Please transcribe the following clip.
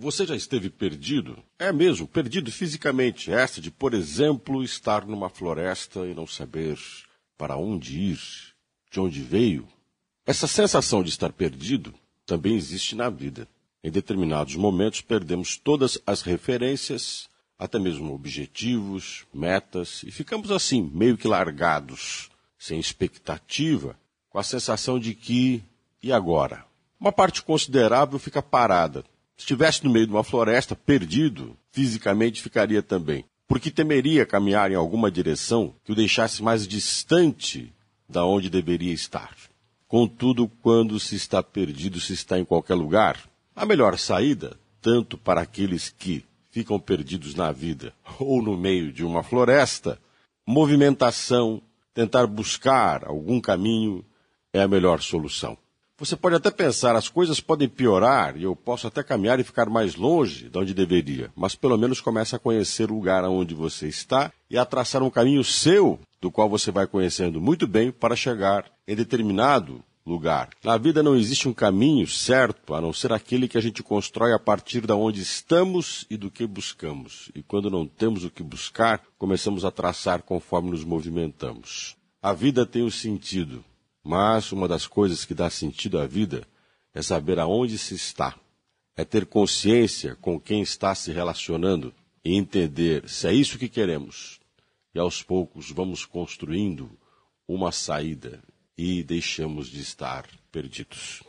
Você já esteve perdido? É mesmo, perdido fisicamente. Essa de, por exemplo, estar numa floresta e não saber para onde ir, de onde veio. Essa sensação de estar perdido também existe na vida. Em determinados momentos perdemos todas as referências, até mesmo objetivos, metas, e ficamos assim, meio que largados, sem expectativa, com a sensação de que, e agora? Uma parte considerável fica parada, se estivesse no meio de uma floresta, perdido, fisicamente ficaria também, porque temeria caminhar em alguma direção que o deixasse mais distante da onde deveria estar. Contudo, quando se está perdido, se está em qualquer lugar, a melhor saída, tanto para aqueles que ficam perdidos na vida ou no meio de uma floresta, movimentação, tentar buscar algum caminho é a melhor solução. Você pode até pensar, as coisas podem piorar e eu posso até caminhar e ficar mais longe de onde deveria, mas pelo menos comece a conhecer o lugar onde você está e a traçar um caminho seu, do qual você vai conhecendo muito bem para chegar em determinado lugar. Na vida não existe um caminho certo, a não ser aquele que a gente constrói a partir de onde estamos e do que buscamos. E quando não temos o que buscar, começamos a traçar conforme nos movimentamos. A vida tem o um sentido, mas uma das coisas que dá sentido à vida é saber aonde se está, é ter consciência com quem está se relacionando e entender se é isso que queremos. E aos poucos vamos construindo uma saída e deixamos de estar perdidos.